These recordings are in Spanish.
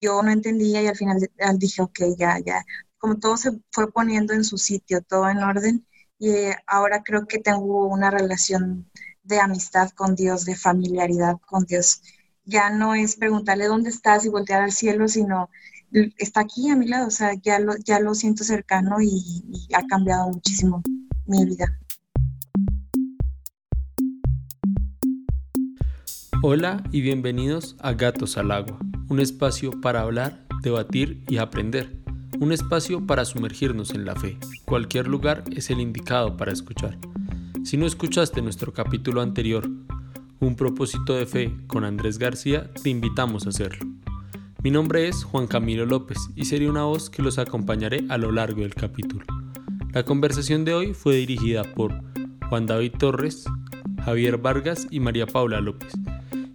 yo no entendía y al final dije, ok, ya, ya, como todo se fue poniendo en su sitio, todo en orden y eh, ahora creo que tengo una relación de amistad con Dios, de familiaridad con Dios. Ya no es preguntarle dónde estás y voltear al cielo, sino está aquí a mi lado, o sea, ya lo, ya lo siento cercano y, y ha cambiado muchísimo mi vida. Hola y bienvenidos a Gatos al Agua, un espacio para hablar, debatir y aprender, un espacio para sumergirnos en la fe. Cualquier lugar es el indicado para escuchar. Si no escuchaste nuestro capítulo anterior, Un propósito de fe con Andrés García, te invitamos a hacerlo. Mi nombre es Juan Camilo López y seré una voz que los acompañaré a lo largo del capítulo. La conversación de hoy fue dirigida por Juan David Torres, Javier Vargas y María Paula López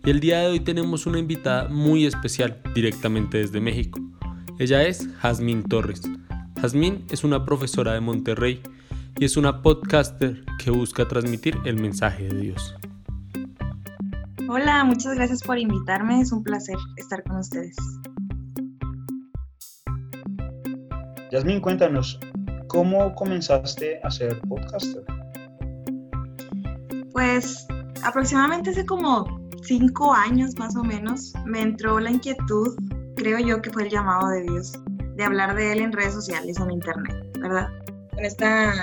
y el día de hoy tenemos una invitada muy especial directamente desde México. Ella es Jazmín Torres. Jazmín es una profesora de Monterrey y es una podcaster que busca transmitir el mensaje de Dios. Hola, muchas gracias por invitarme. Es un placer estar con ustedes. Yasmin, cuéntanos, ¿cómo comenzaste a ser podcaster? Pues aproximadamente hace como cinco años más o menos, me entró la inquietud, creo yo que fue el llamado de Dios, de hablar de Él en redes sociales, en Internet, ¿verdad? Con esta,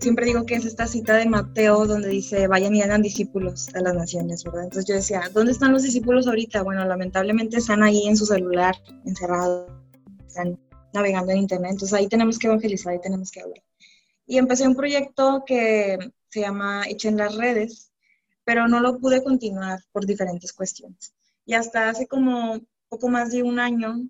siempre digo que es esta cita de Mateo donde dice, vayan y hagan discípulos a las naciones, ¿verdad? Entonces yo decía, ¿dónde están los discípulos ahorita? Bueno, lamentablemente están ahí en su celular, encerrados, están navegando en Internet, entonces ahí tenemos que evangelizar, ahí tenemos que hablar. Y empecé un proyecto que se llama Echen las redes, pero no lo pude continuar por diferentes cuestiones. Y hasta hace como poco más de un año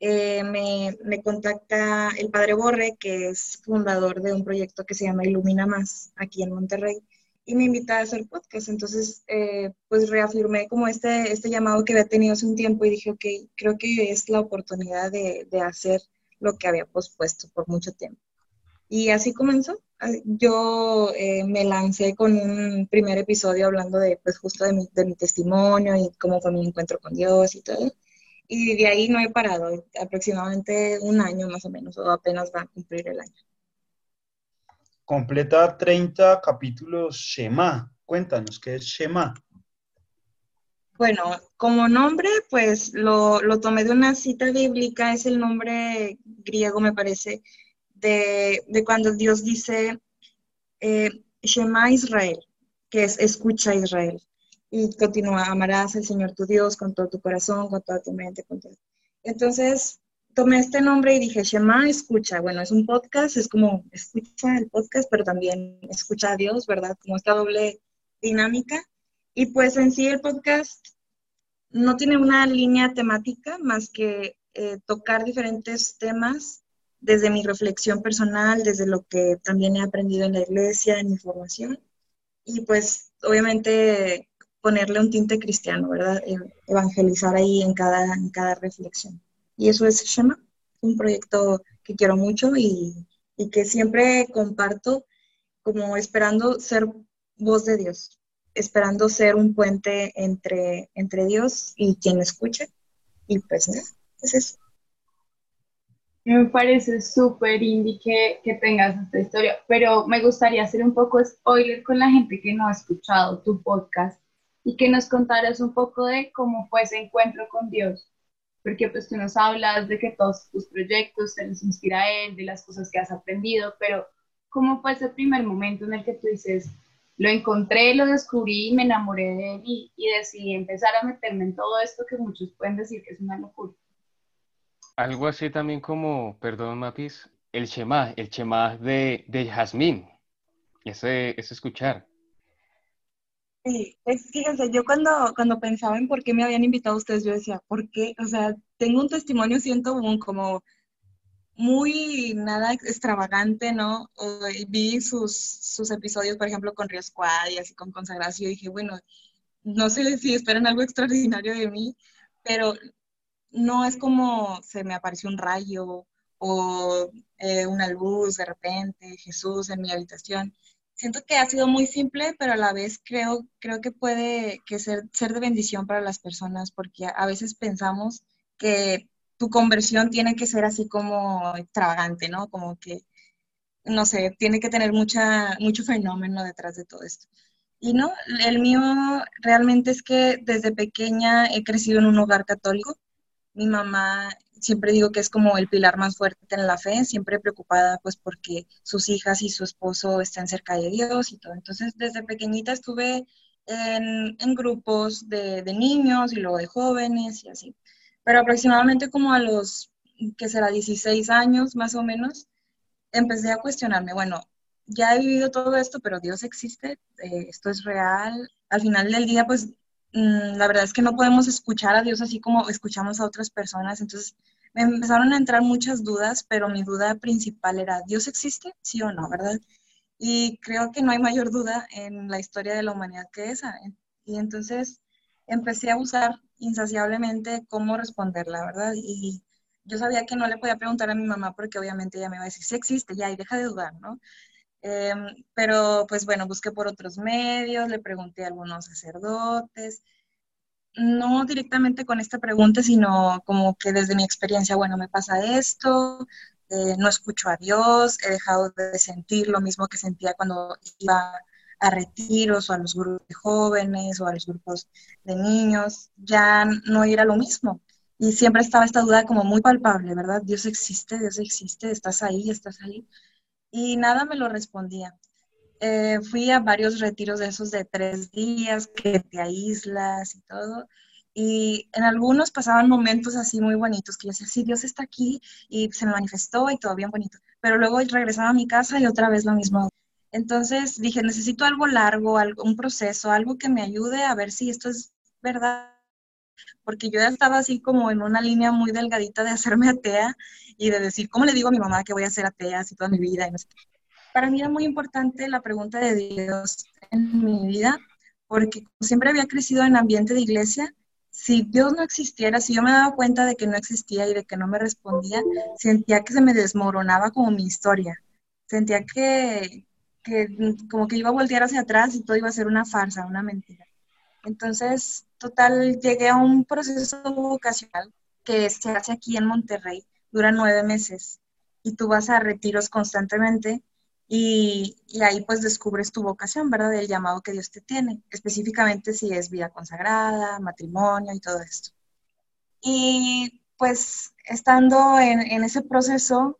eh, me, me, contacta el padre Borre, que es fundador de un proyecto que se llama Ilumina Más, aquí en Monterrey, y me invita a hacer podcast. Entonces, eh, pues reafirmé como este, este llamado que había tenido hace un tiempo y dije, ok, creo que es la oportunidad de, de hacer lo que había pospuesto por mucho tiempo. Y así comenzó. Yo eh, me lancé con un primer episodio hablando de, pues, justo de mi, de mi testimonio y cómo fue mi encuentro con Dios y todo. Y de ahí no he parado, aproximadamente un año más o menos, o apenas va a cumplir el año. Completa 30 capítulos Shema. Cuéntanos, ¿qué es Shema? Bueno, como nombre, pues lo, lo tomé de una cita bíblica, es el nombre griego, me parece, de, cuando Dios dice, eh, Shema Israel, que es escucha Israel. Y continúa, amarás al Señor tu Dios con todo tu corazón, con toda tu mente. Con todo. Entonces, tomé este nombre y dije, Shema, escucha. Bueno, es un podcast, es como escucha el podcast, pero también escucha a Dios, ¿verdad? Como esta doble dinámica. Y pues en sí el podcast no tiene una línea temática más que eh, tocar diferentes temas desde mi reflexión personal, desde lo que también he aprendido en la iglesia, en mi formación, y pues obviamente ponerle un tinte cristiano, ¿verdad? E, evangelizar ahí en cada, en cada reflexión. Y eso es Shema, un proyecto que quiero mucho y, y que siempre comparto como esperando ser voz de Dios, esperando ser un puente entre, entre Dios y quien escuche. Y pues, ¿no? es eso. Me parece súper indie que, tengas esta historia, pero me gustaría hacer un poco spoiler con la gente que no ha escuchado tu podcast y que nos contaras un poco de cómo fue ese encuentro con Dios, porque pues tú nos hablas de que todos tus proyectos te los inspira a Él, de las cosas que has aprendido, pero ¿cómo fue ese primer momento en el que tú dices, lo encontré, lo descubrí, me enamoré de Él y, y decidí empezar a meterme en todo esto que muchos pueden decir que es una locura? Algo así también como, perdón Matis, el Shema, el Shema de, de Jazmín, ese, ese escuchar. Sí, fíjense, yo cuando, cuando pensaba en por qué me habían invitado ustedes, yo decía, ¿por qué? O sea, tengo un testimonio, siento un, como muy nada extravagante, ¿no? vi sus, sus episodios, por ejemplo, con Río Squad y así con Consagración, y dije, bueno, no sé si esperan algo extraordinario de mí, pero no es como se me apareció un rayo o eh, una luz de repente, Jesús en mi habitación. Siento que ha sido muy simple, pero a la vez creo, creo que puede que ser, ser de bendición para las personas, porque a, veces pensamos que tu conversión tiene que ser así como extravagante, ¿no? Como que, no sé, tiene que tener mucha, mucho fenómeno detrás de todo esto. Y no, el mío realmente es que desde pequeña he crecido en un hogar católico. Mi mamá siempre digo que es como el pilar más fuerte en la fe, siempre preocupada pues porque sus hijas y su esposo estén cerca de Dios y todo. Entonces desde pequeñita estuve en, grupos de, de, niños y luego de jóvenes y así. Pero aproximadamente como a los, que será 16 años más o menos, empecé a cuestionarme, bueno, ya he vivido todo esto, pero Dios existe, eh, esto es real. Al final del día, pues mm, la verdad es que no podemos escuchar a Dios así como escuchamos a otras personas. Entonces me empezaron a entrar muchas dudas, pero mi duda principal era, ¿Dios existe? Sí o no, ¿verdad? Y creo que no hay mayor duda en la historia de la humanidad que esa. Y entonces empecé a buscar insaciablemente cómo responderla, ¿verdad? Y yo sabía que no le podía preguntar a mi mamá porque obviamente ella me iba a decir, sí existe, ya, y deja de dudar, ¿no? Em, pero pues bueno, busqué por otros medios, le pregunté a algunos sacerdotes, no directamente con esta pregunta, sino como que desde mi experiencia, bueno, me pasa esto, eh, no escucho a Dios, he dejado de sentir lo mismo que sentía cuando iba a retiros o a los grupos de jóvenes o a los grupos de niños, ya no era lo mismo. Y siempre estaba esta duda como muy palpable, ¿verdad? Dios existe, Dios existe, estás ahí, estás ahí y nada me lo respondía. Eh, fui a varios retiros de esos de tres días, que te aíslas y todo. Y en algunos pasaban momentos así muy bonitos, que yo decía, sí, Dios está aquí y se me manifestó y todo bien bonito. Pero luego regresaba a mi casa y otra vez lo mismo. Entonces dije, necesito algo largo, algo, un proceso, algo que me ayude a ver si esto es verdad. Porque yo ya estaba así como en una línea muy delgadita de hacerme atea y de decir, ¿cómo le digo a mi mamá que voy a ser atea así toda mi vida? Para mí era muy importante la pregunta de Dios en mi vida, porque siempre había crecido en ambiente de iglesia. Si Dios no existiera, si yo me daba cuenta de que no existía y de que no me respondía, sentía que se me desmoronaba como mi historia. Sentía que, que como que iba a voltear hacia atrás y todo iba a ser una farsa, una mentira. Entonces, total, llegué a un proceso vocacional que se hace aquí en Monterrey, dura nueve meses y tú vas a retiros constantemente y, y, ahí pues descubres tu vocación, ¿verdad? El llamado que Dios te tiene, específicamente si es vida consagrada, matrimonio y todo esto. Y pues estando en, en ese proceso,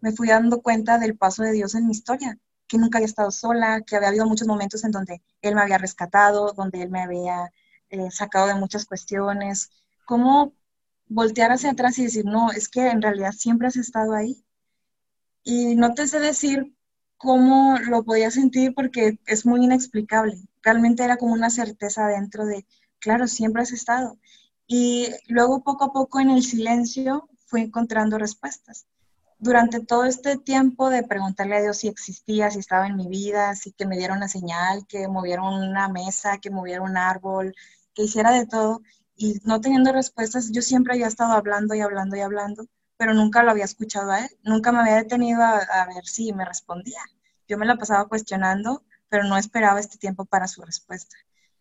me fui dando cuenta del paso de Dios en mi historia, que nunca había estado sola, que había habido muchos momentos en donde Él me había rescatado, donde Él me había eh, sacado de muchas cuestiones, cómo voltear hacia atrás y decir, no, es que en realidad siempre has estado ahí. Y no te sé decir cómo lo podía sentir porque es muy inexplicable. Realmente era como una certeza dentro de, claro, siempre has estado. Y luego poco a poco en el silencio fui encontrando respuestas. Durante todo este tiempo de preguntarle a Dios si existía, si estaba en mi vida, si que me diera una señal, que moviera una mesa, que moviera un árbol, que hiciera de todo, y no teniendo respuestas, yo siempre había estado hablando y hablando y hablando, pero nunca lo había escuchado a él, nunca me había detenido a, ver si me respondía. Yo me la pasaba cuestionando, pero no esperaba este tiempo para su respuesta.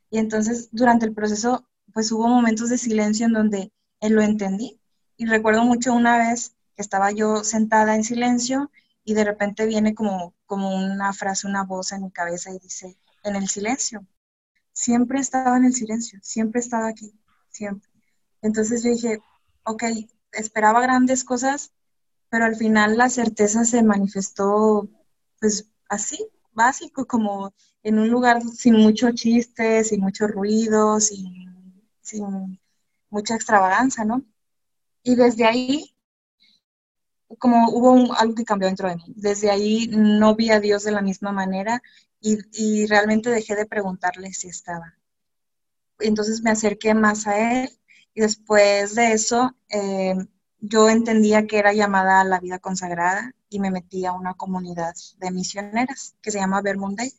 Y entonces durante el proceso, pues hubo momentos de silencio en donde él lo entendí. Y recuerdo mucho una vez que estaba yo sentada en silencio y de repente viene como, como una frase, una voz en mi cabeza y dice, en el silencio. Siempre estaba en el silencio, siempre estaba aquí siempre. Entonces dije, ok, esperaba grandes cosas, pero al final la certeza se manifestó pues así, básico, como en un lugar sin mucho chiste, sin mucho ruido, sin, sin mucha extravaganza, ¿no? Y desde ahí, como hubo algo que cambió dentro de mí, desde ahí no vi a Dios de la misma manera y, realmente dejé de preguntarle si estaba entonces me acerqué más a él y después de eso eh, yo entendía que era llamada a la vida consagrada y me metí a una comunidad de misioneras que se llama Vermonday.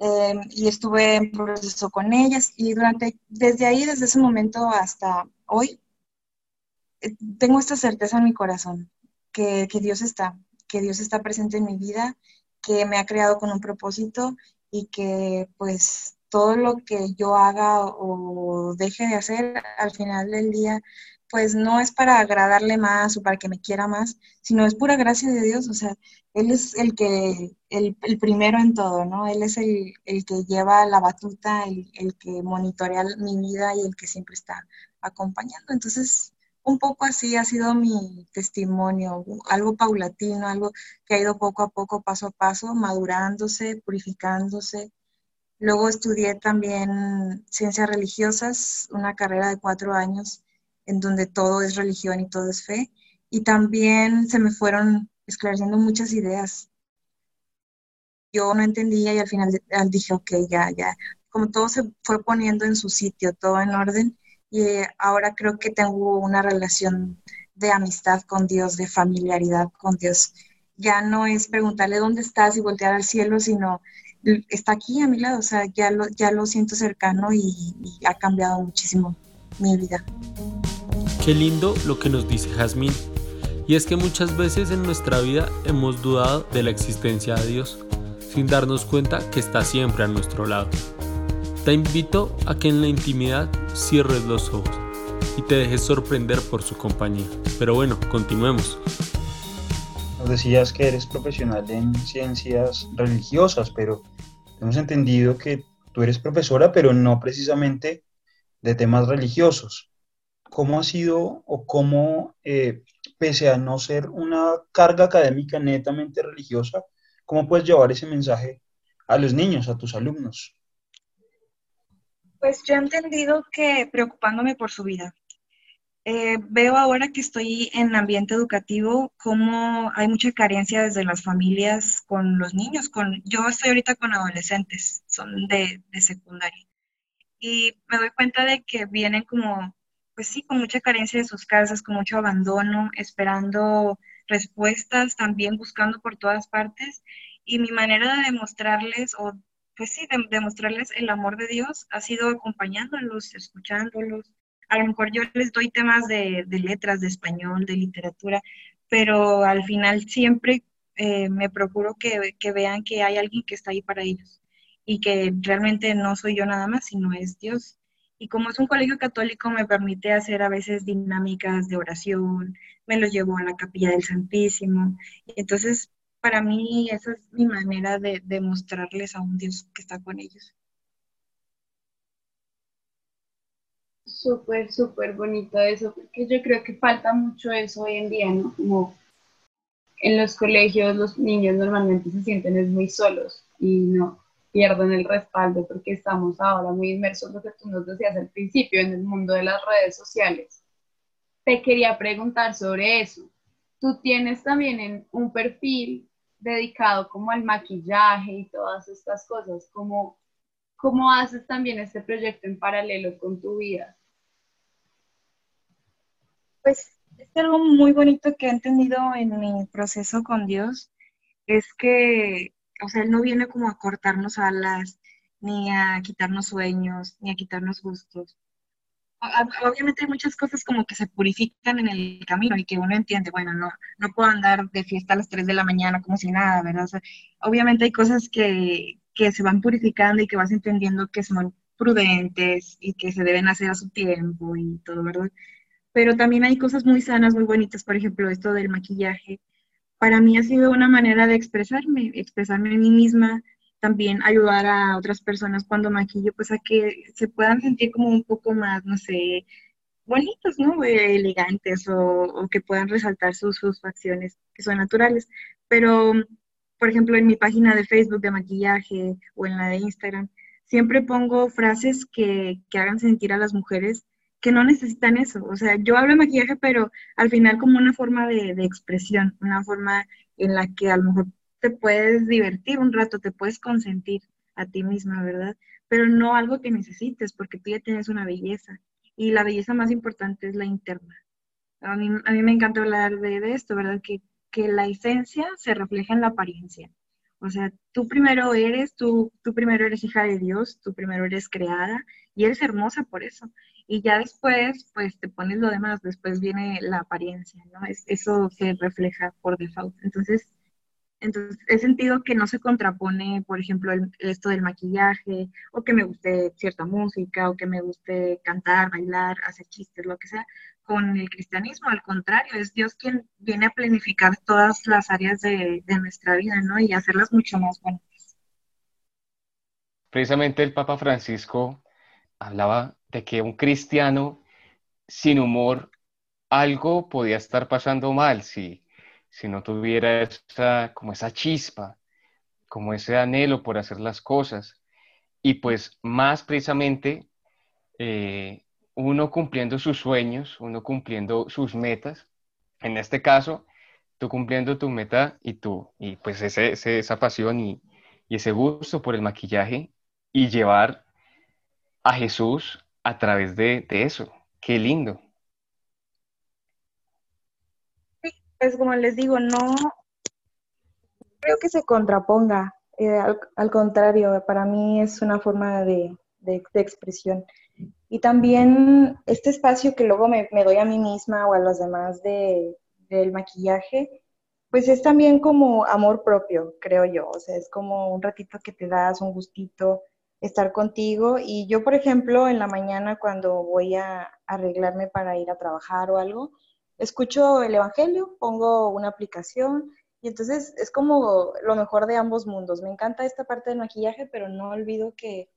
Eh, y estuve en proceso con ellas y durante, desde ahí, desde ese momento hasta hoy, eh, tengo esta certeza en mi corazón, que, Dios está, que Dios está presente en mi vida, que me ha creado con un propósito y que pues todo lo que yo haga o deje de hacer, al final del día pues no es para agradarle más o para que me quiera más, sino es pura gracia de Dios, o sea, Él es el que, el, primero en todo, ¿no? Él es el, que lleva la batuta, el, el, que monitorea mi vida y el que siempre está acompañando. Entonces, un poco así ha sido mi testimonio, algo paulatino, algo que ha ido poco a poco, paso a paso, madurándose, purificándose. Luego estudié también ciencias religiosas, una carrera de cuatro años en donde todo es religión y todo es fe. Y también se me fueron esclareciendo muchas ideas. Yo no entendía y al final dije, ok, ya, ya. Como todo se fue poniendo en su sitio, todo en orden. Y ahora creo que tengo una relación de amistad con Dios, de familiaridad con Dios. Ya no es preguntarle dónde estás y voltear al cielo, sino está aquí a mi lado, o sea, ya lo, ya lo siento cercano y, y ha cambiado muchísimo mi vida. Qué lindo lo que nos dice Jazmín. Y es que muchas veces en nuestra vida hemos dudado de la existencia de Dios, sin darnos cuenta que está siempre a nuestro lado. Te invito a que en la intimidad cierres los ojos y te dejes sorprender por su compañía. Pero bueno, continuemos. Nos decías que eres profesional en ciencias religiosas, pero hemos entendido que tú eres profesora, pero no precisamente de temas religiosos. ¿cómo ha sido o cómo, eh, pese a no ser una carga académica netamente religiosa, cómo puedes llevar ese mensaje a los niños, a tus alumnos? Pues yo he entendido que preocupándome por su vida. Eh, veo ahora que estoy en ambiente educativo cómo hay mucha carencia desde las familias con los niños. Con, yo estoy ahorita con adolescentes, son de, de secundaria. Y me doy cuenta de que vienen como pues sí, con mucha carencia de sus casas, con mucho abandono, esperando respuestas, también buscando por todas partes. Y mi manera de demostrarles, o pues sí, de demostrarles el amor de Dios ha sido acompañándolos, escuchándolos. A lo mejor yo les doy temas de, letras, de español, de literatura, pero al final siempre eh, me procuro que, que vean que hay alguien que está ahí para ellos y que realmente no soy yo nada más, sino es Dios y como es un colegio católico, me permite hacer a veces dinámicas de oración, me los llevo a la capilla del Santísimo. Y entonces, para mí, esa es mi manera de, demostrarles a un Dios que está con ellos. Súper, súper bonito eso, porque yo creo que falta mucho eso hoy en día, ¿no? Como en los colegios los niños normalmente se sienten muy solos y no, pierden el respaldo porque estamos ahora muy inmersos, lo que tú nos decías al principio, en el mundo de las redes sociales. Te quería preguntar sobre eso. Tú tienes también un perfil dedicado como al maquillaje y todas estas cosas. ¿Cómo, ¿Cómo haces también este proyecto en paralelo con tu vida? Pues es algo muy bonito que he entendido en mi proceso con Dios, es que o sea, Él no viene como a cortarnos alas, ni a quitarnos sueños, ni a quitarnos gustos. Obviamente hay muchas cosas como que se purifican en el camino y que uno entiende, bueno, no, no puedo andar de fiesta a las 3 de la mañana como si nada, ¿verdad? obviamente hay cosas que, que se van purificando y que vas entendiendo que son prudentes y que se deben hacer a su tiempo y todo, ¿verdad? Pero también hay cosas muy sanas, muy bonitas, por ejemplo, esto del maquillaje, para mí ha sido una manera de expresarme, expresarme a mí misma, también ayudar a otras personas cuando maquillo, pues a que se puedan sentir como un poco más, no sé, bonitos, ¿no? elegantes o, que puedan resaltar sus, sus facciones que son naturales. Pero, por ejemplo, en mi página de Facebook de maquillaje o en la de Instagram, siempre pongo frases que, que hagan sentir a las mujeres que no necesitan eso. O sea, yo hablo de maquillaje, pero al final como una forma de, expresión, una forma en la que a lo mejor te puedes divertir un rato, te puedes consentir a ti misma, ¿verdad? Pero no algo que necesites, porque tú ya tienes una belleza. Y la belleza más importante es la interna. A mí, a mí me encanta hablar de, esto, ¿verdad? Que, que la esencia se refleja en la apariencia. O sea, tú primero eres, tú, tú primero eres hija de Dios, tú primero eres creada y eres hermosa por eso y ya después, pues te pones lo demás, después viene la apariencia, ¿no? Es, eso se refleja por default. Entonces, entonces, he sentido que no se contrapone, por ejemplo, esto del maquillaje, o que me guste cierta música, o que me guste cantar, bailar, hacer chistes, lo que sea, con el cristianismo, al contrario, es Dios quien viene a planificar todas las áreas de, nuestra vida, ¿no? Y hacerlas mucho más buenas. Precisamente el Papa Francisco hablaba de que un cristiano sin humor algo podía estar pasando mal si, si no tuviera esa, como esa chispa, como ese anhelo por hacer las cosas. Y pues más precisamente eh, uno cumpliendo sus sueños, uno cumpliendo sus metas, en este caso, tú cumpliendo tu meta y tú, y pues ese, esa pasión y, y ese gusto por el maquillaje y llevar a Jesús a través de, eso. Qué lindo. Sí, pues como les digo, no creo que se contraponga. Eh, al, contrario, para mí es una forma de, expresión. Y también este espacio que luego me, doy a mí misma o a los demás de, del maquillaje, pues es también como amor propio, creo yo. O sea, es como un ratito que te das, un gustito, estar contigo. Y yo, por ejemplo, en la mañana cuando voy a arreglarme para ir a trabajar o algo, escucho el Evangelio, pongo una aplicación y entonces es como lo mejor de ambos mundos. Me encanta esta parte del maquillaje, pero no olvido que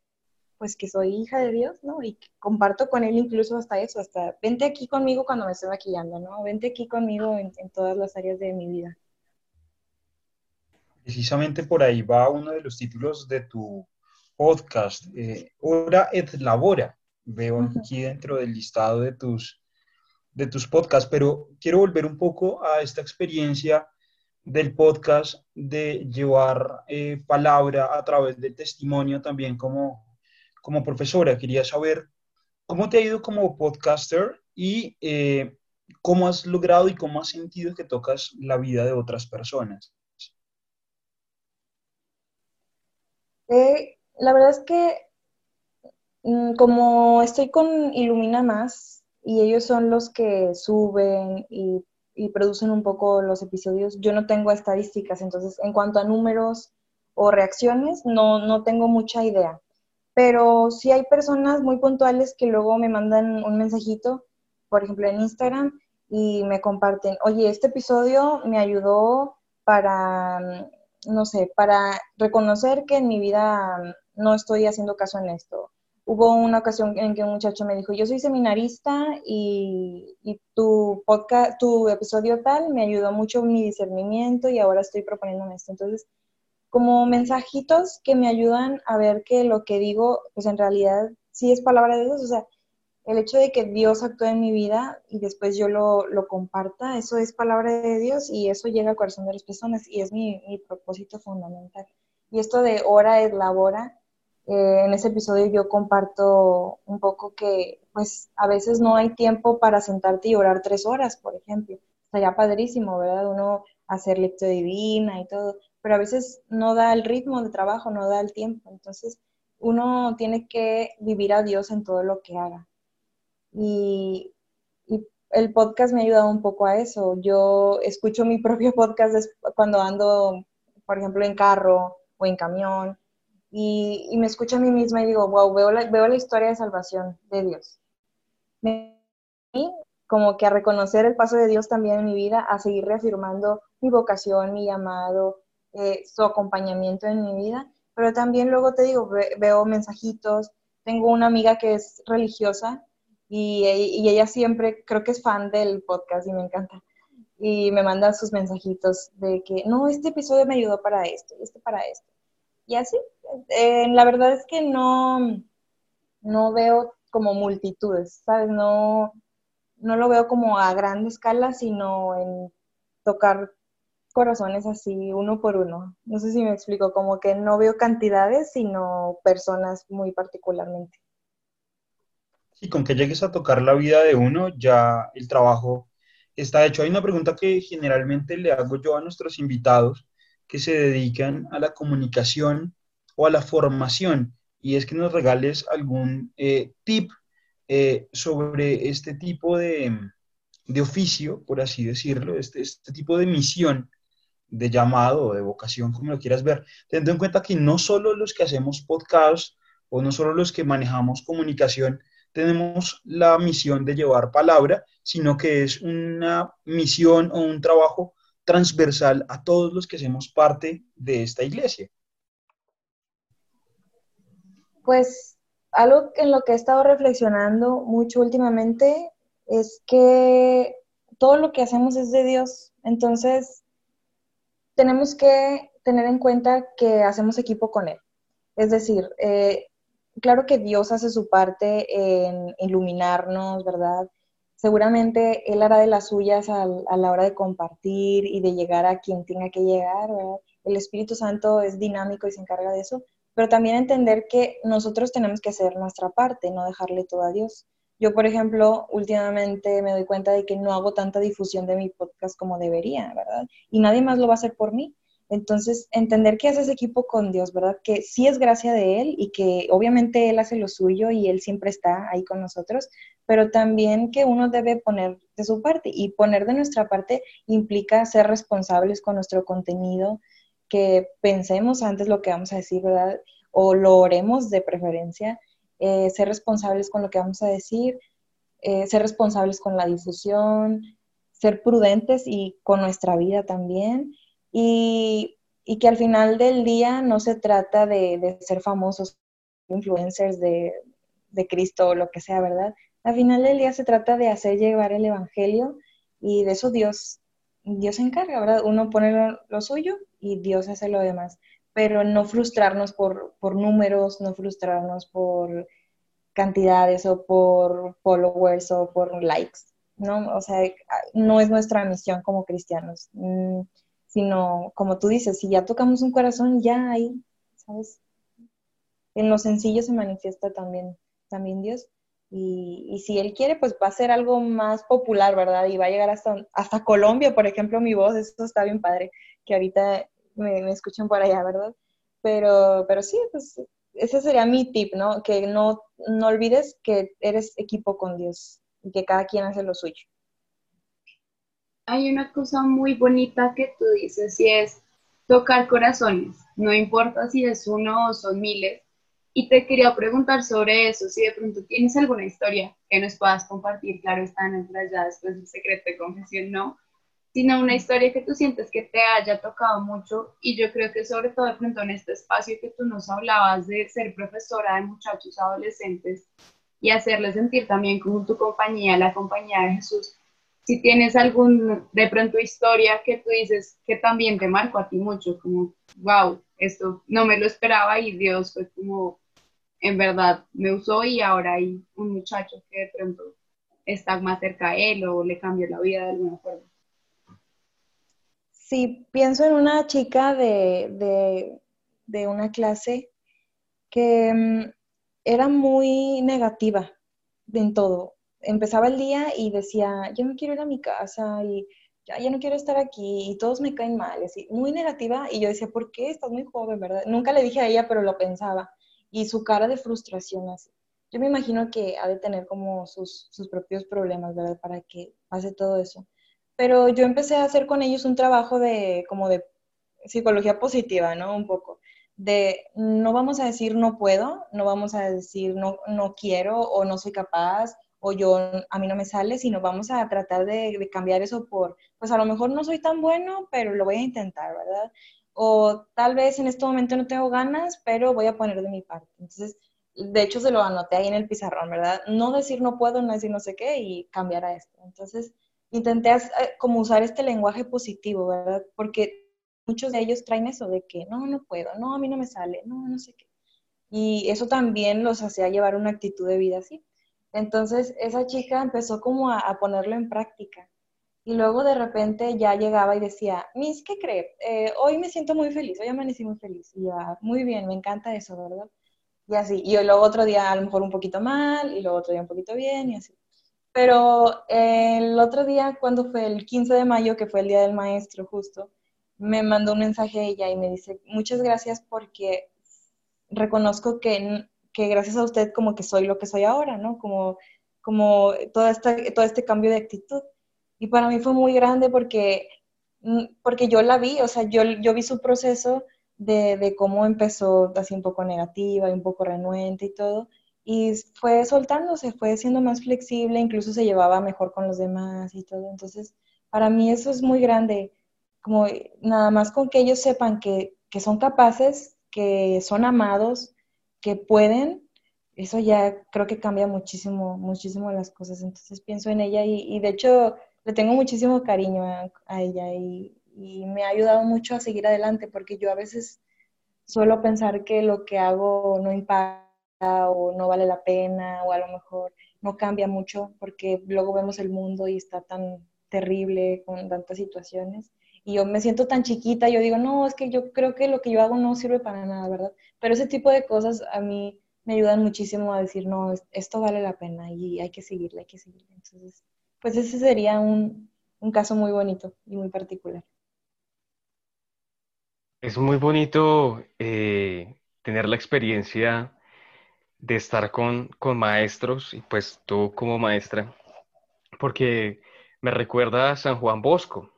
pues que soy hija de Dios, ¿no? Y comparto con Él incluso hasta eso, hasta vente aquí conmigo cuando me estoy maquillando, ¿no? Vente aquí conmigo en, en todas las áreas de mi vida. Precisamente por ahí va uno de los títulos de tu podcast, eh, Hora et Labora. Veo aquí dentro del listado de tus, de tus podcasts, pero quiero volver un poco a esta experiencia del podcast de llevar eh, palabra a través del testimonio también como, como profesora. Quería saber cómo te ha ido como podcaster y eh, cómo has logrado y cómo has sentido que tocas la vida de otras personas. Eh, la verdad es que mm, como estoy con Ilumina Más y ellos son los que suben y, producen un poco los episodios, yo no tengo estadísticas, entonces en cuanto a números o reacciones, no, no tengo mucha idea. Pero sí hay personas muy puntuales que luego me mandan un mensajito, por ejemplo en Instagram, y me comparten, oye, este episodio me ayudó para, no sé, para reconocer que en mi vida no estoy haciendo caso en esto. Hubo una ocasión en que un muchacho me dijo, yo soy seminarista y, tu podcast, tu episodio tal me ayudó mucho mi discernimiento y ahora estoy proponiendo esto. Entonces, como mensajitos que me ayudan a ver que lo que digo, pues en realidad sí es palabra de Dios. O sea, el hecho de que Dios actúe en mi vida y después yo lo, comparta, eso es palabra de Dios y eso llega al corazón de las personas y es mi, mi propósito fundamental. Y esto de hora es labora, eh, en ese episodio yo comparto un poco que pues a veces no hay tiempo para sentarte y orar tres horas, por ejemplo. Estaría padrísimo, ¿verdad? Uno hacer lectura divina y todo, pero a veces no da el ritmo de trabajo, no da el tiempo. Entonces uno tiene que vivir a Dios en todo lo que haga. Y, y el podcast me ha ayudado un poco a eso. Yo escucho mi propio podcast cuando ando, por ejemplo, en carro o en camión y, me escucho a mí misma y digo, wow, veo la, veo la historia de salvación de Dios. Me, como que a reconocer el paso de Dios también en mi vida, a seguir reafirmando mi vocación, mi llamado, eh, su acompañamiento en mi vida, pero también luego te digo, veo mensajitos, tengo una amiga que es religiosa y, y, ella siempre creo que es fan del podcast y me encanta. Y me manda sus mensajitos de que, no, este episodio me ayudó para esto, y este para esto y así. Eh, la verdad es que no, no veo como multitudes, ¿sabes? No, no lo veo como a gran escala, sino en tocar corazones así uno por uno. No sé si me explico, como que no veo cantidades, sino personas muy particularmente. Sí, con que llegues a tocar la vida de uno, ya el trabajo está hecho. Hay una pregunta que generalmente le hago yo a nuestros invitados que se dedican a la comunicación o a la formación. Y es que nos regales algún eh, tip eh, sobre este tipo de, de, oficio, por así decirlo, este, este tipo de misión, de llamado de vocación, como lo quieras ver, teniendo en cuenta que no solo los que hacemos podcasts o no solo los que manejamos comunicación tenemos la misión de llevar palabra, sino que es una misión o un trabajo transversal a todos los que hacemos parte de esta iglesia. Pues algo en lo que he estado reflexionando mucho últimamente es que todo lo que hacemos es de Dios. Entonces, tenemos que tener en cuenta que hacemos equipo con Él. Es decir, eh, claro que Dios hace su parte en iluminarnos, ¿verdad? Seguramente Él hará de las suyas a, la hora de compartir y de llegar a quien tenga que llegar. El Espíritu Santo es dinámico y se encarga de eso, pero también entender que nosotros tenemos que hacer nuestra parte, no dejarle todo a Dios. Yo, por ejemplo, últimamente me doy cuenta de que no hago tanta difusión de mi podcast como debería, ¿verdad? Y nadie más lo va a hacer por mí. Entonces, entender que haces equipo con Dios, ¿verdad? Que sí es gracia de Él y que obviamente Él hace lo suyo y Él siempre está ahí con nosotros, pero también que uno debe poner de su parte y poner de nuestra parte implica ser responsables con nuestro contenido, que pensemos antes lo que vamos a decir, ¿verdad? O lo oremos de preferencia, eh, ser responsables con lo que vamos a decir, eh, ser responsables con la difusión, ser prudentes y con nuestra vida también y, que al final del día no se trata de, ser famosos, influencers de, Cristo o lo que sea, ¿verdad? Al final del día se trata de hacer llevar el Evangelio y de eso Dios, Dios se encarga, ¿verdad? Uno pone lo, suyo y Dios hace lo demás, pero no frustrarnos por, por números, no frustrarnos por cantidades o por followers o por likes, ¿no? O sea, no es nuestra misión como cristianos. Sino como tú dices, si ya tocamos un corazón, ya ahí, ¿sabes? En lo sencillo se manifiesta también, también Dios. Y, si Él quiere, pues va a ser algo más popular, ¿verdad? Y va a llegar hasta, hasta Colombia, por ejemplo, mi voz, eso está bien padre, que ahorita me, escuchen por allá, ¿verdad? Pero, pero sí, pues ese sería mi tip, ¿no? Que no, no olvides que eres equipo con Dios y que cada quien hace lo suyo hay una cosa muy bonita que tú dices y es tocar corazones, no importa si es uno o son miles. Y te quería preguntar sobre eso, si de pronto tienes alguna historia que nos puedas compartir, claro, está en ya después del secreto de confesión, no, sino una historia que tú sientes que te haya tocado mucho y yo creo que sobre todo de pronto en este espacio que tú nos hablabas de ser profesora de muchachos adolescentes y hacerles sentir también como tu compañía, la compañía de Jesús, si tienes algún, de pronto, historia que tú dices que también te marcó a ti mucho, como, wow, esto no me lo esperaba y Dios fue como, en verdad, me usó y ahora hay un muchacho que de pronto está más cerca a él o le cambió la vida de alguna forma. Sí, pienso en una chica de, de una clase que mm, era muy negativa en todo empezaba el día y decía, yo no quiero ir a mi casa y ya, no quiero estar aquí y todos me caen mal, así, muy negativa. Y yo decía, ¿por qué? Estás muy joven, ¿verdad? Nunca le dije a ella, pero lo pensaba. Y su cara de frustración así. Yo me imagino que ha de tener como sus, sus propios problemas, ¿verdad? Para que pase todo eso. Pero yo empecé a hacer con ellos un trabajo de como de psicología positiva, ¿no? Un poco de no vamos a decir no puedo, no vamos a decir no, no quiero o no soy capaz o yo a mí no me sale, sino vamos a tratar de, cambiar eso por, pues a lo mejor no soy tan bueno, pero lo voy a intentar, ¿verdad? O tal vez en este momento no tengo ganas, pero voy a poner de mi parte. Entonces, de hecho se lo anoté ahí en el pizarrón, ¿verdad? No decir no puedo, no decir no sé qué y cambiar a esto. Entonces, intenté eh, como usar este lenguaje positivo, ¿verdad? Porque muchos de ellos traen eso de que no, no puedo, no, a mí no me sale, no, no sé qué. Y eso también los hacía llevar una actitud de vida así. Entonces esa chica empezó como a, ponerlo en práctica. Y luego de repente ya llegaba y decía, Miss, ¿qué cree? Eh, hoy me siento muy feliz, hoy amanecí muy feliz. Y ya, muy bien, me encanta eso, ¿verdad? Y así. Y luego otro día a lo mejor un poquito mal, y luego otro día un poquito bien, y así. Pero el otro día, cuando fue el 15 de mayo, que fue el Día del Maestro justo, me mandó un mensaje ella y me dice, muchas gracias porque reconozco que que gracias a usted como que soy lo que soy ahora, ¿no? Como, como toda esta, todo este cambio de actitud. Y para mí fue muy grande porque, mm, porque yo la vi, o sea, yo, yo vi su proceso de, de cómo empezó así un poco negativa y un poco renuente y todo. y fue soltándose, fue siendo más flexible, incluso se llevaba mejor con los demás y todo. Entonces, para mí eso es muy grande, como nada más con que ellos sepan que, que son capaces, que son amados, que pueden, eso ya creo que cambia muchísimo, muchísimo las cosas. Entonces pienso en ella y, de hecho le tengo muchísimo cariño a, ella y, y, me ha ayudado mucho a seguir adelante porque yo a veces suelo pensar que lo que hago no impacta o no vale la pena o a lo mejor no cambia mucho porque luego vemos el mundo y está tan terrible con tantas situaciones y yo me siento tan chiquita, yo digo, no, es que yo creo que lo que yo hago no sirve para nada, ¿verdad? Pero ese tipo de cosas a mí me ayudan muchísimo a decir, no, esto vale la pena y hay que seguirle, hay que seguirle. Entonces, pues ese sería un, un caso muy bonito y muy particular. Es muy bonito eh, tener la experiencia de estar con, con maestros y pues tú como maestra, porque me recuerda a San Juan Bosco,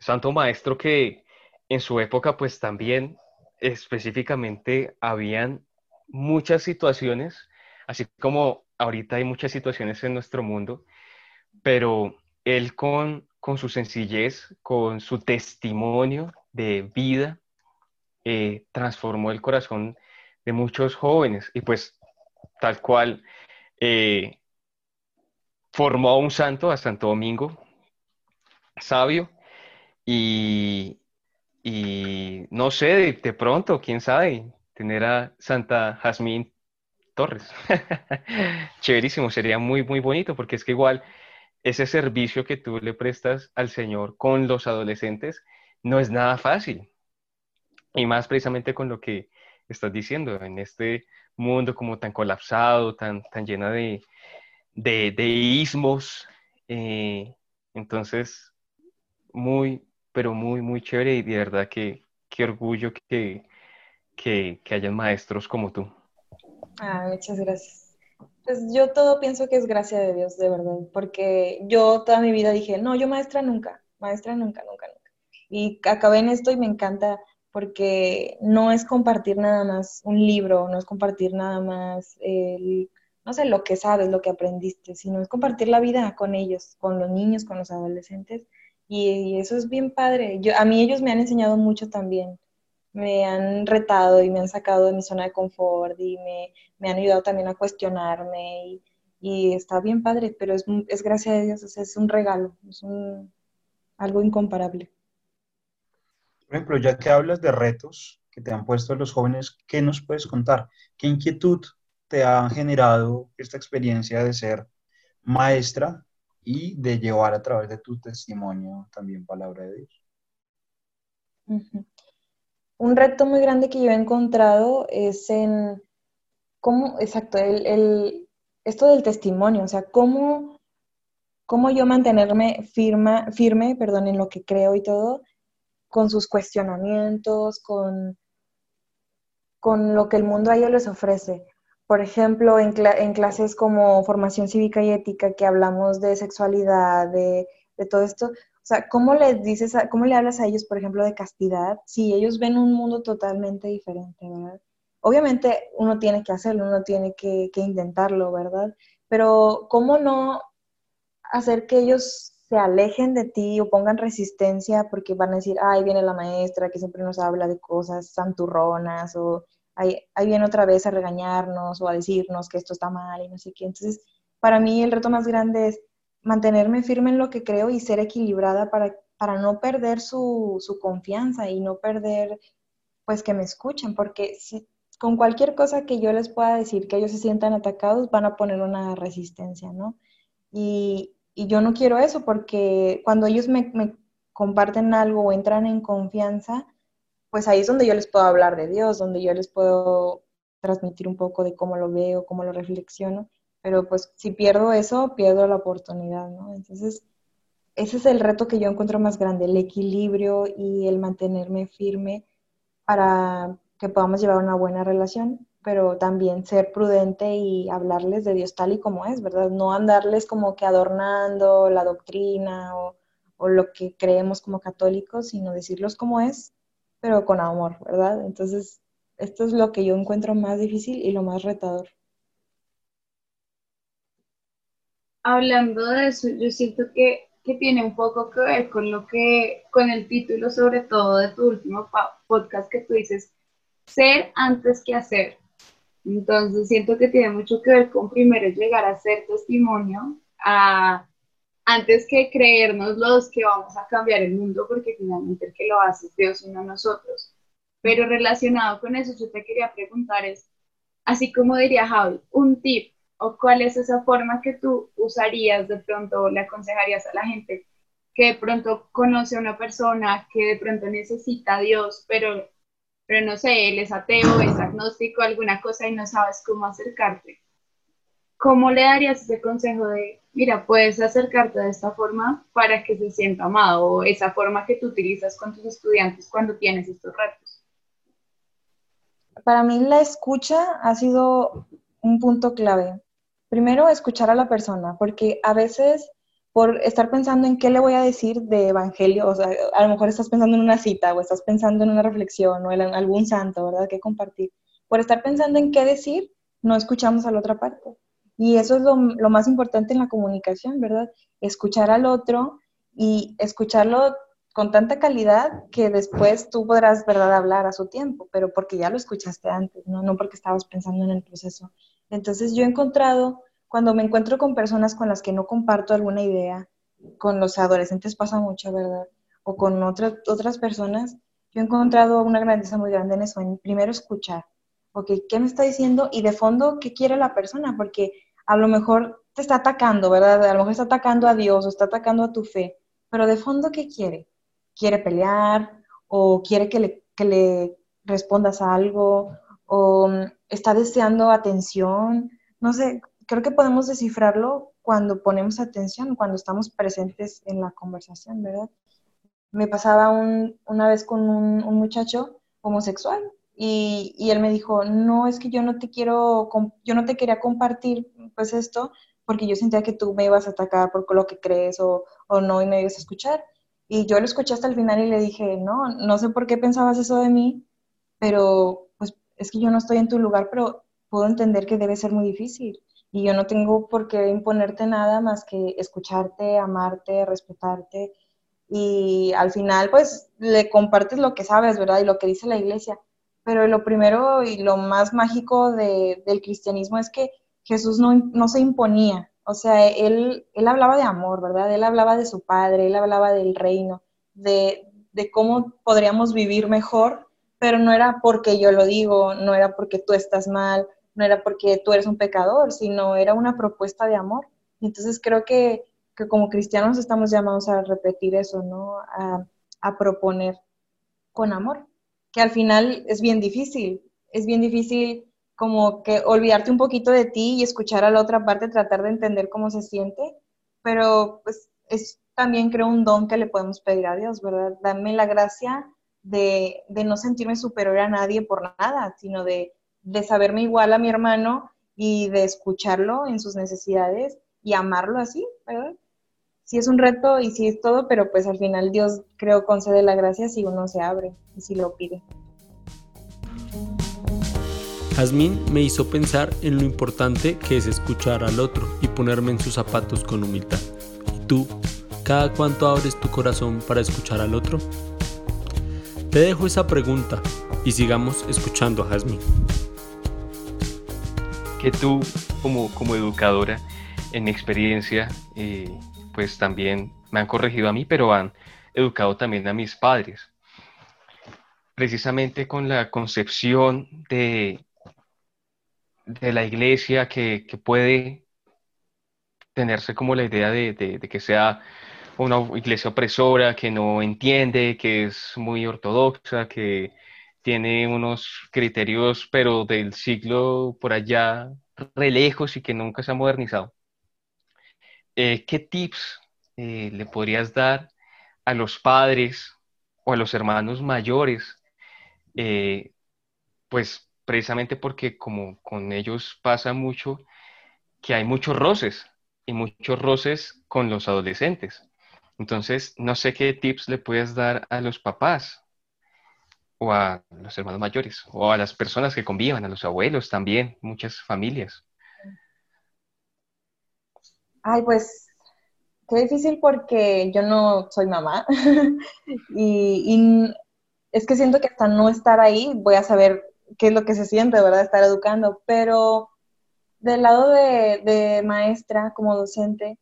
santo maestro que en su época pues también específicamente habían muchas situaciones, así como ahorita hay muchas situaciones en nuestro mundo, pero él con, con su sencillez, con su testimonio de vida, eh, transformó el corazón de muchos jóvenes y pues tal cual eh, formó a un santo, a Santo Domingo, sabio, y, no sé, de, pronto, quién sabe, tener a Santa Jazmín Torres. Chéverísimo, sería muy, muy bonito, porque es que igual ese servicio que tú le prestas al Señor con los adolescentes no es nada fácil. Y más precisamente con lo que estás diciendo, en este mundo como tan colapsado, tan, tan llena de, de, ismos. Eh, entonces, muy, pero muy, muy chévere y de verdad que qué orgullo que, que, que hayan maestros como tú. Ah, muchas gracias. Pues yo todo pienso que es gracia de Dios, de verdad, porque yo toda mi vida dije, no, yo maestra nunca, maestra nunca, nunca, nunca. Y acabé en esto y me encanta porque no es compartir nada más un libro, no es compartir nada más el, no sé, lo que sabes, lo que aprendiste, sino es compartir la vida con ellos, con los niños, con los adolescentes y, eso es bien padre. Yo, a mí ellos me han enseñado mucho también. Me han retado y me han sacado de mi zona de confort y me, me han ayudado también a cuestionarme y, y está bien padre, pero es, es gracias a Dios, es un regalo, es un, algo incomparable. Por ejemplo, ya que hablas de retos que te han puesto los jóvenes, ¿qué nos puedes contar? ¿Qué inquietud te ha generado esta experiencia de ser maestra y de llevar a través de tu testimonio también palabra de Dios. Un reto muy grande que yo he encontrado es en cómo, exacto, el, esto del testimonio, o sea, cómo, cómo yo mantenerme firma, firme perdón, en lo que creo y todo, con sus cuestionamientos, con, con lo que el mundo a ellos les ofrece por ejemplo, en, clases como formación cívica y ética, que hablamos de sexualidad, de, todo esto, o sea, ¿cómo les dices, cómo le hablas a ellos, por ejemplo, de castidad, si ellos ven un mundo totalmente diferente, ¿verdad? Obviamente uno tiene que hacerlo, uno tiene que, que intentarlo, ¿verdad? Pero ¿cómo no hacer que ellos se alejen de ti o pongan resistencia porque van a decir, ay, viene la maestra que siempre nos habla de cosas santurronas o ahí, viene otra vez a regañarnos o a decirnos que esto está mal y no sé qué. Entonces, para mí el reto más grande es mantenerme firme en lo que creo y ser equilibrada para, para no perder su, su confianza y no perder, pues, que me escuchen, porque si, con cualquier cosa que yo les pueda decir que ellos se sientan atacados, van a poner una resistencia, ¿no? Y, y yo no quiero eso porque cuando ellos me, me comparten algo o entran en confianza, pues ahí es donde yo les puedo hablar de Dios, donde yo les puedo transmitir un poco de cómo lo veo, cómo lo reflexiono, pero pues si pierdo eso, pierdo la oportunidad, ¿no? Entonces, ese es el reto que yo encuentro más grande, el equilibrio y el mantenerme firme para que podamos llevar una buena relación, pero también ser prudente y hablarles de Dios tal y como es, ¿verdad? No andarles como que adornando la doctrina o, lo que creemos como católicos, sino decirlos como es pero con amor, ¿verdad? Entonces, esto es lo que yo encuentro más difícil y lo más retador. Hablando de eso, yo siento que, que tiene un poco que ver con lo que, con el título sobre todo de tu último podcast que tú dices, ser antes que hacer. Entonces siento que tiene mucho que ver con primero llegar a ser testimonio, a, antes que creernos los que vamos a cambiar el mundo, porque finalmente el que lo hace es Dios y no nosotros. Pero relacionado con eso, yo te quería preguntar es, así como diría Javi, un tip o cuál es esa forma que tú usarías de pronto le aconsejarías a la gente que de pronto conoce a una persona que de pronto necesita a Dios, pero pero no sé, él es ateo, es agnóstico, alguna cosa y no sabes cómo acercarte. ¿Cómo le darías ese consejo de, mira, puedes acercarte de esta forma para que se sienta amado o esa forma que tú utilizas con tus estudiantes cuando tienes estos retos? Para mí la escucha ha sido un punto clave. Primero, escuchar a la persona, porque a veces por estar pensando en qué le voy a decir de evangelio, o sea, a lo mejor estás pensando en una cita o estás pensando en una reflexión o en algún santo, ¿verdad? Que compartir. Por estar pensando en qué decir, no escuchamos a la otra parte. Y eso es lo, lo más importante en la comunicación, ¿verdad? Escuchar al otro y escucharlo con tanta calidad que después tú podrás, ¿verdad?, hablar a su tiempo, pero porque ya lo escuchaste antes, ¿no? No porque estabas pensando en el proceso. Entonces yo he encontrado cuando me encuentro con personas con las que no comparto alguna idea, con los adolescentes pasa mucho, ¿verdad? O con otras otras personas, yo he encontrado una grandeza muy grande en eso, en primero escuchar, ok, ¿qué me está diciendo? Y de fondo, ¿qué quiere la persona? Porque a lo mejor te está atacando, ¿verdad? A lo mejor está atacando a Dios o está atacando a tu fe, pero de fondo, ¿qué quiere? ¿Quiere pelear o quiere que le, que le respondas a algo o mm, está deseando atención? No sé, creo que podemos descifrarlo cuando ponemos atención, cuando estamos presentes en la conversación, ¿verdad? Me pasaba una vez con un, muchacho homosexual y, él me dijo, no, es que yo no te quiero, yo no te quería compartir pues esto porque yo sentía que tú me ibas a atacar por lo que crees o, o no y me ibas a escuchar. Y yo lo escuché hasta el final y le dije, no, no sé por qué pensabas eso de mí, pero pues es que yo no estoy en tu lugar, pero puedo entender que debe ser muy difícil y yo no tengo por qué imponerte nada más que escucharte, amarte, respetarte y al final pues le compartes lo que sabes, ¿verdad? Y lo que dice la iglesia. Pero lo primero y lo más mágico del cristianismo es que Jesús no, no se imponía, o sea, él, él hablaba de amor, ¿verdad? Él hablaba de su Padre, él hablaba del reino, de, de cómo podríamos vivir mejor, pero no era porque yo lo digo, no era porque tú estás mal, no era porque tú eres un pecador, sino era una propuesta de amor. Entonces creo que, como cristianos estamos llamados a repetir eso, ¿no? A, a proponer con amor, que al final es bien difícil, es bien difícil como que olvidarte un poquito de ti y escuchar a la otra parte, tratar de entender cómo se siente, pero pues es también creo un don que le podemos pedir a Dios, ¿verdad? Dame la gracia de, de no sentirme superior a nadie por nada, sino de de saberme igual a mi hermano y de escucharlo en sus necesidades y amarlo así, ¿verdad? Sí es un reto y sí es todo, pero pues al final Dios creo concede la gracia si uno se abre y si lo pide. Jazmín me hizo pensar en lo importante que es escuchar al otro y ponerme en sus zapatos con humildad. ¿Y tú, cada cuánto abres tu corazón para escuchar al otro? Te dejo esa pregunta y sigamos escuchando a Jazmín que tú como, como educadora en mi experiencia, eh, pues también me han corregido a mí, pero han educado también a mis padres. Precisamente con la concepción de, de la iglesia que, puede tenerse como la idea de, de, que sea una iglesia opresora, que no entiende, que es muy ortodoxa, que tiene unos criterios, pero del siglo por allá re lejos y que nunca se ha modernizado. Eh, ¿Qué tips eh, le podrías dar a los padres o a los hermanos mayores? Eh, pues precisamente porque como con ellos pasa mucho, que hay muchos roces y muchos roces con los adolescentes. Entonces, no sé qué tips le puedes dar a los papás o a los hermanos mayores, o a las personas que convivan, a los abuelos también, muchas familias. Ay, pues qué difícil porque yo no soy mamá y, es que siento que hasta no estar ahí voy a saber qué es lo que se siente, ¿verdad? Estar educando, pero del lado de, de maestra como docente,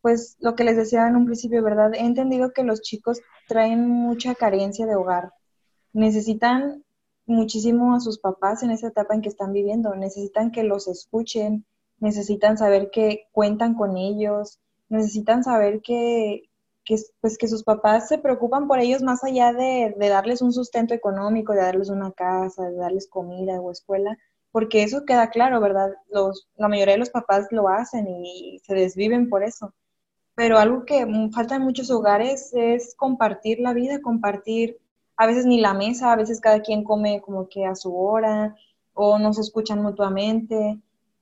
pues lo que les decía en un principio, ¿verdad? He entendido que los chicos traen mucha carencia de hogar. Necesitan muchísimo a sus papás en esa etapa en que están viviendo. Necesitan que los escuchen, necesitan saber que cuentan con ellos, necesitan saber que, pues, que sus papás se preocupan por ellos más allá de, de, darles un sustento económico, de darles una casa, de darles comida o escuela, porque eso queda claro, ¿verdad? Los, la mayoría de los papás lo hacen y se desviven por eso pero algo que falta en muchos hogares es compartir la vida, compartir a veces ni la mesa, a veces cada quien come como que a su hora o no se escuchan mutuamente.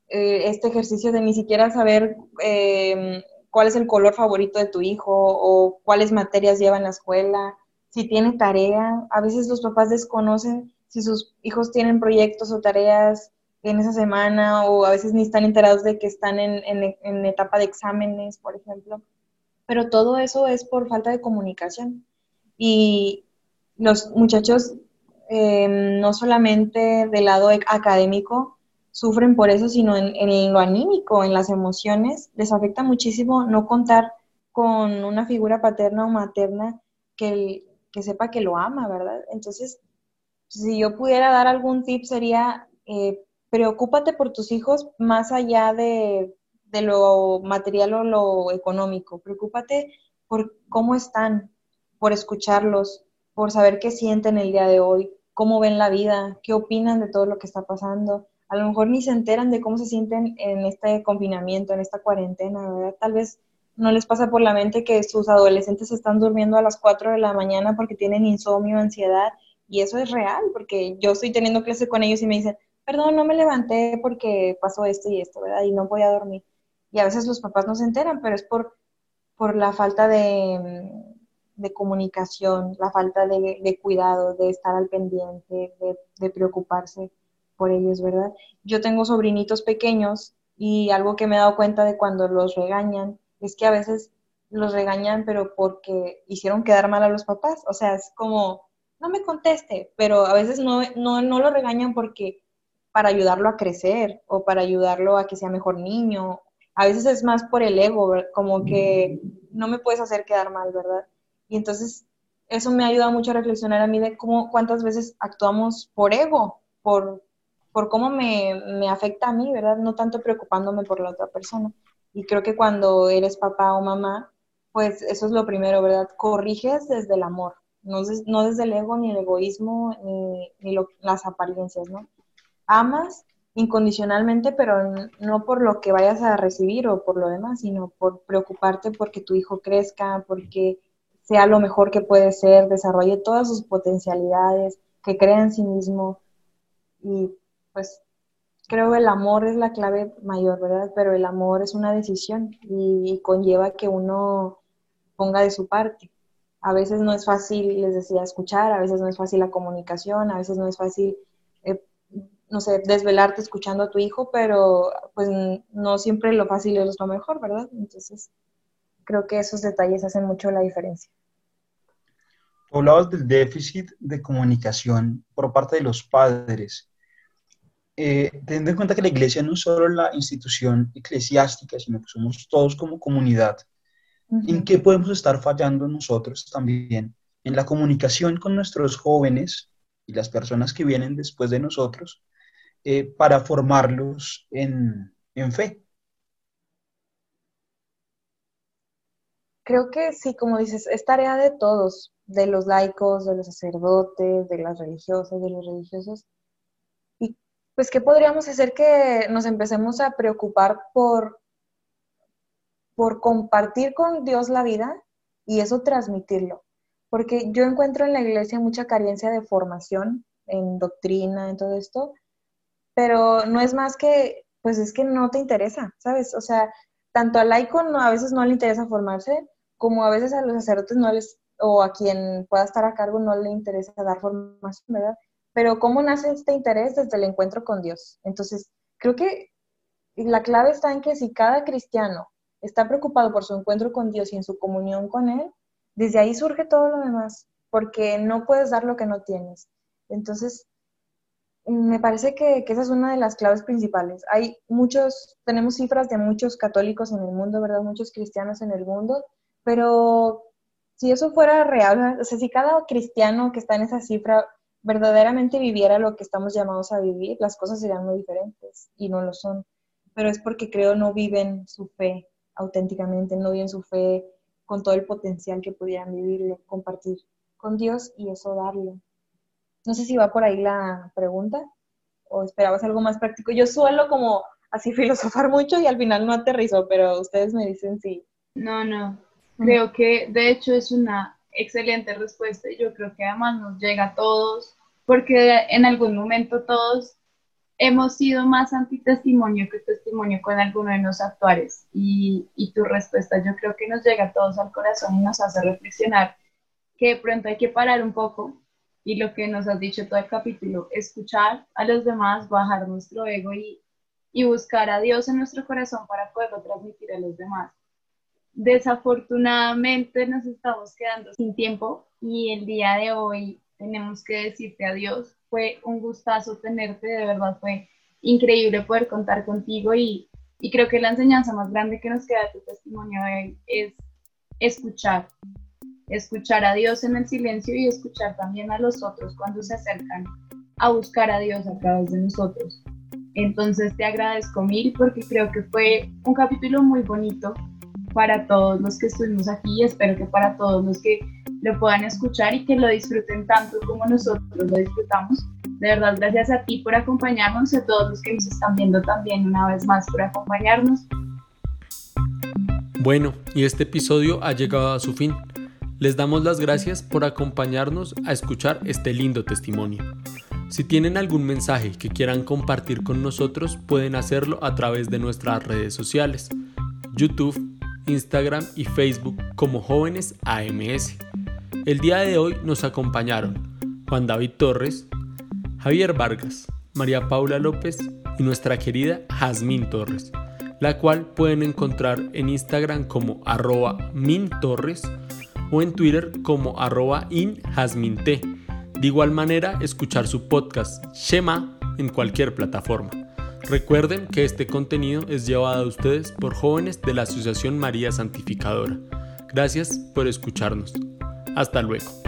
Eh, este ejercicio de ni siquiera saber em, cuál es el color favorito de tu hijo o cuáles materias lleva en la escuela, si tiene tarea. A veces los papás desconocen si sus hijos tienen proyectos o tareas en esa semana o a veces ni están enterados de que están en, en, etapa de exámenes, por ejemplo. Pero todo eso es por falta de comunicación. Y los muchachos, em, no solamente del lado académico, sufren por eso, sino en, en, lo anímico, en las emociones, les afecta muchísimo no contar con una figura paterna o materna que, que sepa que lo ama, ¿verdad? Entonces, si yo pudiera dar algún tip sería eh, preocúpate por tus hijos más allá de, lo material o lo económico. Preocúpate por cómo están, por escucharlos, por saber qué sienten el día de hoy, cómo ven la vida, qué opinan de todo lo que está pasando. A lo mejor ni se enteran de cómo se sienten en este confinamiento, en esta cuarentena, ¿verdad? Tal vez no les pasa por la mente que sus adolescentes están durmiendo a las 4 de la mañana porque tienen insomnio, ansiedad, y eso es real, porque yo estoy teniendo clase con ellos y me dicen, perdón, no me levanté porque pasó esto y esto, ¿verdad? Y no voy a dormir. Y a veces los papás no se enteran, pero es por, por la falta de, de comunicación, la falta de, de, cuidado, de estar al pendiente, de, de preocuparse por ellos, ¿verdad? Yo tengo sobrinitos pequeños y algo que me he dado cuenta de cuando los regañan es que a veces los regañan, pero porque hicieron quedar mal a los papás. O sea, es como, no me conteste, pero a veces no, no, no lo regañan porque para ayudarlo a crecer o para ayudarlo a que sea mejor niño. A veces es más por el ego, como que no me puedes hacer quedar mal, ¿verdad? Y entonces eso me ha ayudado mucho a reflexionar a mí de cómo, cuántas veces actuamos por ego, por, por cómo me, me afecta a mí, ¿verdad? No tanto preocupándome por la otra persona. Y creo que cuando eres papá o mamá, pues eso es lo primero, ¿verdad? Corriges desde el amor, no, no desde el ego, ni el egoísmo, ni, ni las apariencias, ¿no? amas incondicionalmente, pero no por lo que vayas a recibir o por lo demás, sino por preocuparte porque tu hijo crezca, porque sea lo mejor que puede ser, desarrolle todas sus potencialidades, que crea en sí mismo. Y pues creo que el amor es la clave mayor, ¿verdad? Pero el amor es una decisión y, conlleva que uno ponga de su parte. A veces no es fácil, les decía, escuchar, a veces no es fácil la comunicación, a veces no es fácil no sé, desvelarte escuchando a tu hijo, pero pues no siempre lo fácil es lo mejor, ¿verdad? Entonces, creo que esos detalles hacen mucho la diferencia. Hablabas del déficit de comunicación por parte de los padres. Eh, teniendo en cuenta que la iglesia no es solo la institución eclesiástica, sino que somos todos como comunidad, ¿en qué podemos estar fallando nosotros también? En la comunicación con nuestros jóvenes y las personas que vienen después de nosotros, eh, para formarlos en, fe. Creo que sí, como dices, es tarea de todos, de los laicos, de los sacerdotes, de las religiosas, de los religiosos. Pues, ¿qué podríamos hacer que nos empecemos a preocupar por, por compartir con Dios la vida y eso transmitirlo? Porque yo encuentro en la iglesia mucha carencia de formación en doctrina, en todo esto, pero no es más que, pues es que no te interesa, ¿sabes? O sea, tanto al laico a veces no le interesa formarse, como a veces a los sacerdotes no les, o a quien pueda estar a cargo no le interesa dar formación, ¿verdad? Pero ¿cómo nace este interés desde el encuentro con Dios? Entonces, creo que la clave está en que si cada cristiano está preocupado por su encuentro con Dios y en su comunión con Él, desde ahí surge todo lo demás, porque no puedes dar lo que no tienes. Entonces, me parece que, esa es una de las claves principales. Hay muchos, tenemos cifras de muchos católicos en el mundo, ¿verdad? Muchos cristianos en el mundo, pero si eso fuera real, o sea, si cada cristiano que está en esa cifra verdaderamente viviera lo que estamos llamados a vivir, las cosas serían muy diferentes y no lo son. Pero es porque creo no viven su fe auténticamente, no viven su fe con todo el potencial que pudieran vivirlo, compartir con Dios y eso darle. No sé si va por ahí la pregunta o esperabas algo más práctico. Yo suelo como así filosofar mucho y al final no aterrizo, pero ustedes me dicen sí. No, no. Creo que de hecho es una excelente respuesta. Y yo creo que además nos llega a todos porque en algún momento todos hemos sido más antitestimonio que testimonio con alguno de los actuales. Y, y tu respuesta yo creo que nos llega a todos al corazón y nos hace reflexionar que de pronto hay que parar un poco. Y lo que nos has dicho todo el capítulo, escuchar a los demás, bajar nuestro ego y, y buscar a Dios en nuestro corazón para poderlo transmitir a los demás. Desafortunadamente nos estamos quedando sin tiempo y el día de hoy tenemos que decirte adiós. Fue un gustazo tenerte, de verdad fue increíble poder contar contigo y, y creo que la enseñanza más grande que nos queda de tu testimonio es escuchar, escuchar a Dios en el silencio y escuchar también a los otros cuando se acercan a buscar a Dios a través de nosotros. Entonces te agradezco mil porque creo que fue un capítulo muy bonito para todos los que estuvimos aquí y espero que para todos los que lo puedan escuchar y que lo disfruten tanto como nosotros lo disfrutamos. De verdad, gracias a ti por acompañarnos y a todos los que nos están viendo también una vez más por acompañarnos. Bueno, y este episodio ha llegado a su fin. Les damos las gracias por acompañarnos a escuchar este lindo testimonio. Si tienen algún mensaje que quieran compartir con nosotros, pueden hacerlo a través de nuestras redes sociales, YouTube, Instagram y Facebook como Jóvenes AMS. El día de hoy nos acompañaron Juan David Torres, Javier Vargas, María Paula López y nuestra querida Jazmín Torres, la cual pueden encontrar en Instagram como arroba mintorres o en Twitter como arroba inhasminte. De igual manera, escuchar su podcast Shema en cualquier plataforma. Recuerden que este contenido es llevado a ustedes por jóvenes de la Asociación María Santificadora. Gracias por escucharnos. Hasta luego.